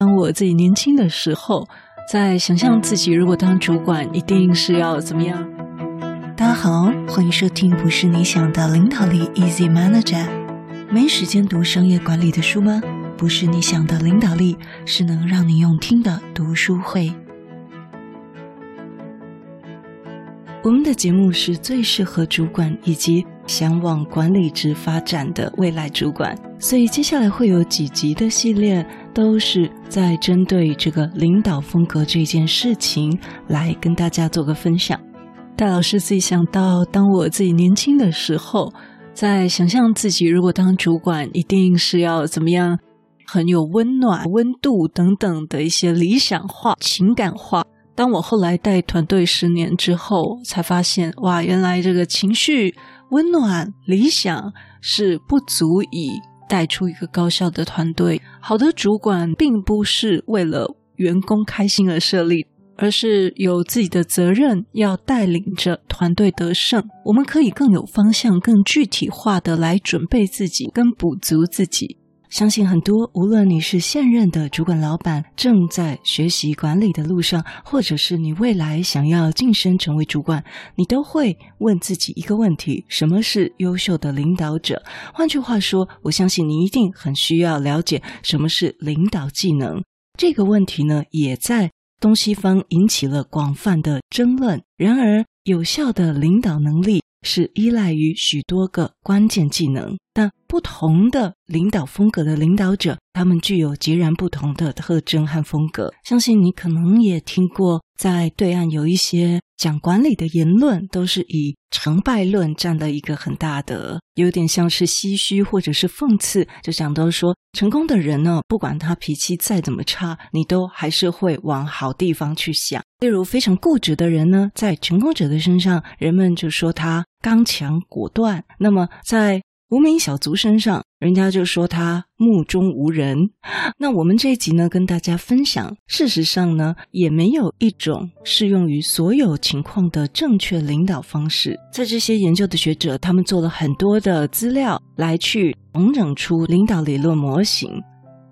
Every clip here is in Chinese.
当我自己年轻的时候，在想象自己如果当主管，一定是要怎么样？大家好，欢迎收听《不是你想的领导力》，Easy Manager。没时间读商业管理的书吗？不是你想的领导力，是能让你用听的读书会。我们的节目是最适合主管以及想往管理职发展的未来主管，所以接下来会有几集的系列，都是在针对这个领导风格这件事情来跟大家做个分享。戴老师自己想到，当我自己年轻的时候，在想象自己如果当主管，一定是要怎么样，很有温暖、温度等等的一些理想化、情感化。当我后来带团队十年之后，才发现，哇，原来这个情绪。温暖理想是不足以带出一个高效的团队。好的主管并不是为了员工开心而设立，而是有自己的责任，要带领着团队得胜。我们可以更有方向、更具体化的来准备自己，跟补足自己。相信很多，无论你是现任的主管老板，正在学习管理的路上，或者是你未来想要晋升成为主管，你都会问自己一个问题：什么是优秀的领导者？换句话说，我相信你一定很需要了解什么是领导技能。这个问题呢，也在东西方引起了广泛的争论。然而，有效的领导能力是依赖于许多个关键技能。但不同的领导风格的领导者，他们具有截然不同的特征和风格。相信你可能也听过，在对岸有一些讲管理的言论，都是以成败论占了一个很大的，有点像是唏嘘或者是讽刺。就讲到说，成功的人呢，不管他脾气再怎么差，你都还是会往好地方去想。例如，非常固执的人呢，在成功者的身上，人们就说他刚强果断。那么在无名小卒身上，人家就说他目中无人。那我们这一集呢，跟大家分享，事实上呢，也没有一种适用于所有情况的正确领导方式。在这些研究的学者，他们做了很多的资料来去重整出领导理论模型。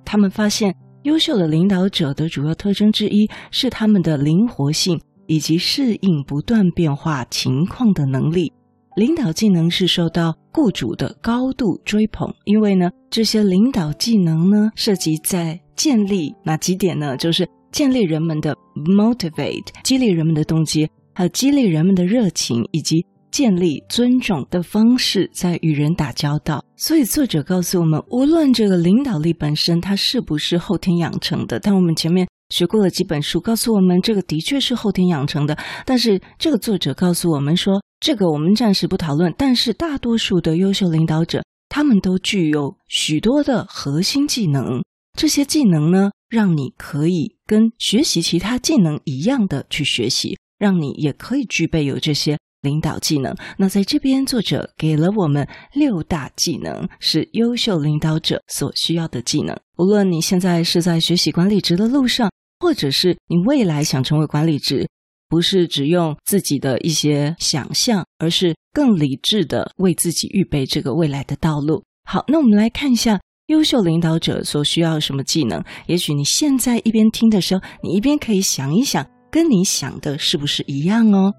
他们发现，优秀的领导者的主要特征之一是他们的灵活性以及适应不断变化情况的能力。领导技能是受到雇主的高度追捧，因为呢，这些领导技能呢，涉及在建立哪几点呢？就是建立人们的 motivate，激励人们的动机，还有激励人们的热情，以及建立尊重的方式，在与人打交道。所以，作者告诉我们，无论这个领导力本身它是不是后天养成的，但我们前面学过了几本书，告诉我们这个的确是后天养成的。但是，这个作者告诉我们说。这个我们暂时不讨论，但是大多数的优秀领导者，他们都具有许多的核心技能。这些技能呢，让你可以跟学习其他技能一样的去学习，让你也可以具备有这些领导技能。那在这边，作者给了我们六大技能，是优秀领导者所需要的技能。无论你现在是在学习管理职的路上，或者是你未来想成为管理职。不是只用自己的一些想象，而是更理智的为自己预备这个未来的道路。好，那我们来看一下优秀领导者所需要什么技能。也许你现在一边听的时候，你一边可以想一想，跟你想的是不是一样哦？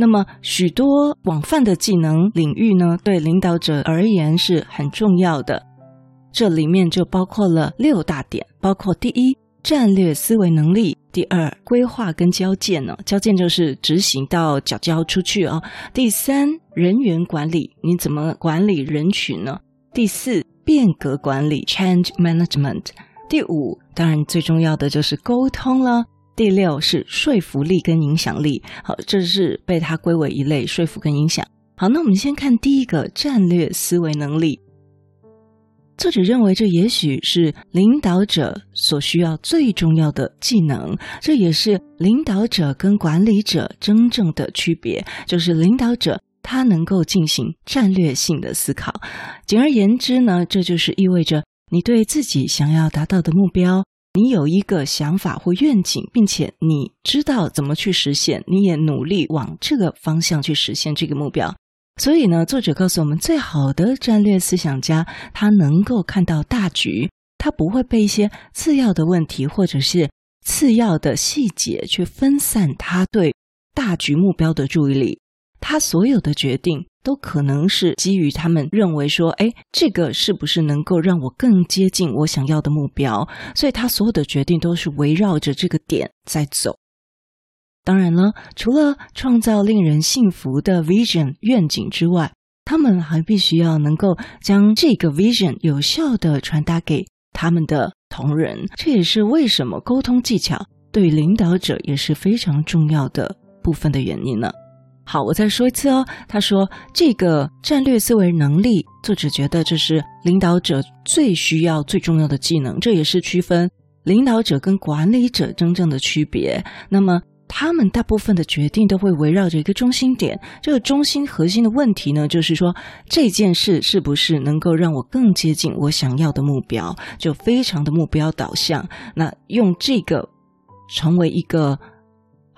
那么，许多广泛的技能领域呢，对领导者而言是很重要的。这里面就包括了六大点，包括第一。战略思维能力，第二，规划跟交建呢？交建就是执行到缴交出去啊、第三，人员管理，你怎么管理人群呢？第四，变革管理 （change management）。第五，当然最重要的就是沟通了。第六是说服力跟影响力。好，这是被它归为一类，说服跟影响。好，那我们先看第一个战略思维能力。作者认为，这也许是领导者所需要最重要的技能，这也是领导者跟管理者真正的区别，就是领导者他能够进行战略性的思考。简而言之呢，这就是意味着你对自己想要达到的目标，你有一个想法或愿景，并且你知道怎么去实现，你也努力往这个方向去实现这个目标。所以呢，作者告诉我们，最好的战略思想家，他能够看到大局，他不会被一些次要的问题或者是次要的细节去分散他对大局目标的注意力。他所有的决定都可能是基于他们认为说，哎，这个是不是能够让我更接近我想要的目标？所以他所有的决定都是围绕着这个点在走。当然了，除了创造令人信服的 vision 愿景之外，他们还必须要能够将这个 vision 有效的传达给他们的同仁。这也是为什么沟通技巧对领导者也是非常重要的部分的原因呢？好，我再说一次哦。他说，这个战略思维能力，作者觉得这是领导者最需要、最重要的技能。这也是区分领导者跟管理者真正的区别。那么，他们大部分的决定都会围绕着一个中心点。这个中心核心的问题呢，就是说这件事是不是能够让我更接近我想要的目标，就非常的目标导向。那用这个成为一个。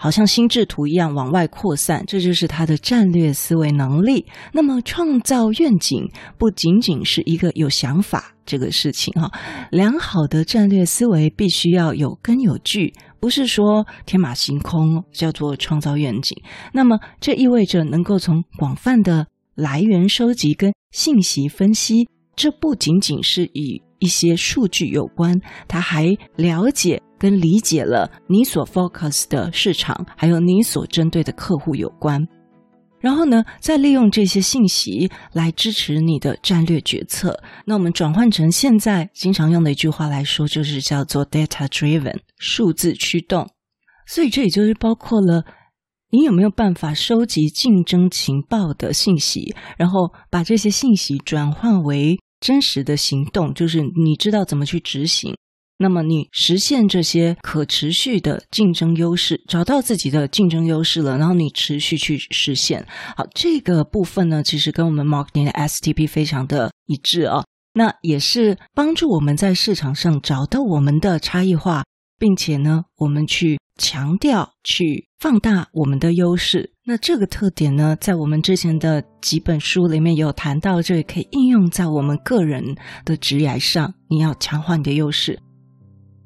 好像心智图一样往外扩散，这就是他的战略思维能力。那么，创造愿景不仅仅是一个有想法这个事情哈。良好的战略思维必须要有根有据，不是说天马行空叫做创造愿景。那么，这意味着能够从广泛的来源收集跟信息分析，这不仅仅是与一些数据有关，他还了解。跟理解了你所 focus 的市场，还有你所针对的客户有关，然后呢，再利用这些信息来支持你的战略决策。那我们转换成现在经常用的一句话来说，就是叫做 data driven，数字驱动。所以这也就是包括了你有没有办法收集竞争情报的信息，然后把这些信息转换为真实的行动，就是你知道怎么去执行。那么你实现这些可持续的竞争优势，找到自己的竞争优势了，然后你持续去实现。好，这个部分呢，其实跟我们 marketing 的 STP 非常的一致啊。那也是帮助我们在市场上找到我们的差异化，并且呢，我们去强调、去放大我们的优势。那这个特点呢，在我们之前的几本书里面有谈到，这也可以应用在我们个人的职业上。你要强化你的优势。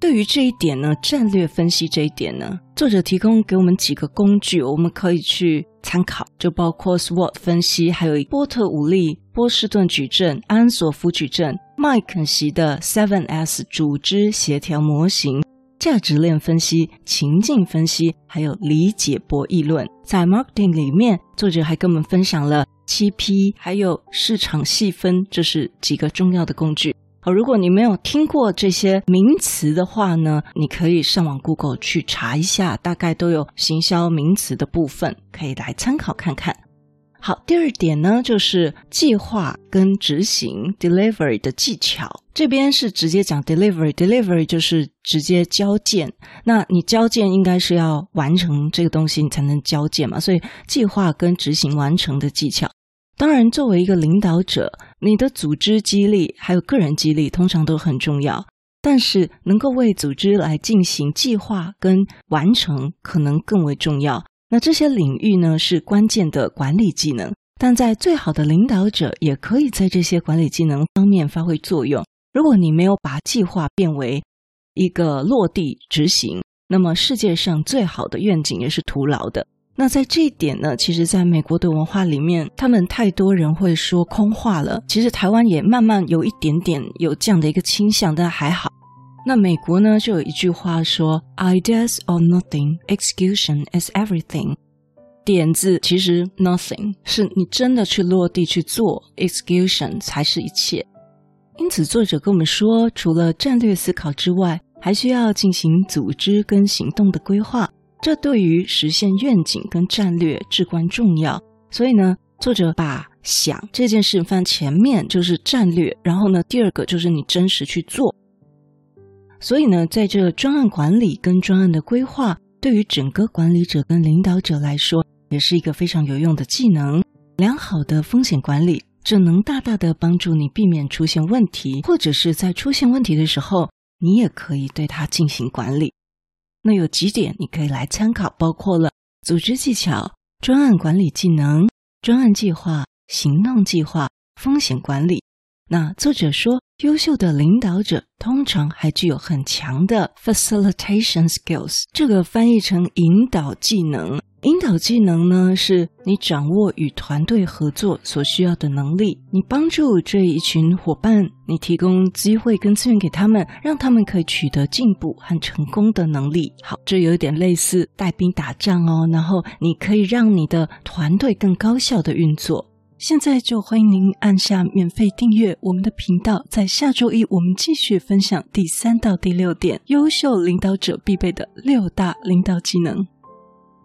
对于这一点呢，战略分析这一点呢，作者提供给我们几个工具，我们可以去参考，就包括 SWOT 分析，还有波特五力、波士顿矩阵、安索夫矩阵、麦肯锡的 Seven S 组织协调模型、价值链分析、情境分析，还有理解博弈论。在 Marketing 里面，作者还跟我们分享了七 P，还有市场细分，这是几个重要的工具。好，如果你没有听过这些名词的话呢，你可以上网 Google 去查一下，大概都有行销名词的部分，可以来参考看看。好，第二点呢，就是计划跟执行 delivery 的技巧。这边是直接讲 delivery，delivery 就是直接交件。那你交件应该是要完成这个东西，你才能交件嘛。所以计划跟执行完成的技巧。当然，作为一个领导者，你的组织激励还有个人激励通常都很重要。但是，能够为组织来进行计划跟完成，可能更为重要。那这些领域呢，是关键的管理技能。但在最好的领导者，也可以在这些管理技能方面发挥作用。如果你没有把计划变为一个落地执行，那么世界上最好的愿景也是徒劳的。那在这一点呢，其实在美国的文化里面，他们太多人会说空话了。其实台湾也慢慢有一点点有这样的一个倾向，但还好。那美国呢，就有一句话说：“Ideas are nothing, execution is everything。”点子其实 nothing，是你真的去落地去做，execution 才是一切。因此，作者跟我们说，除了战略思考之外，还需要进行组织跟行动的规划。这对于实现愿景跟战略至关重要，所以呢，作者把想这件事放前面，就是战略，然后呢，第二个就是你真实去做。所以呢，在这专案管理跟专案的规划，对于整个管理者跟领导者来说，也是一个非常有用的技能。良好的风险管理，这能大大的帮助你避免出现问题，或者是在出现问题的时候，你也可以对它进行管理。那有几点你可以来参考，包括了组织技巧、专案管理技能、专案计划、行动计划、风险管理。那作者说，优秀的领导者通常还具有很强的 facilitation skills，这个翻译成引导技能。引导技能呢，是你掌握与团队合作所需要的能力。你帮助这一群伙伴，你提供机会跟资源给他们，让他们可以取得进步和成功的能力。好，这有点类似带兵打仗哦。然后你可以让你的团队更高效的运作。现在就欢迎您按下免费订阅我们的频道。在下周一，我们继续分享第三到第六点：优秀领导者必备的六大领导技能。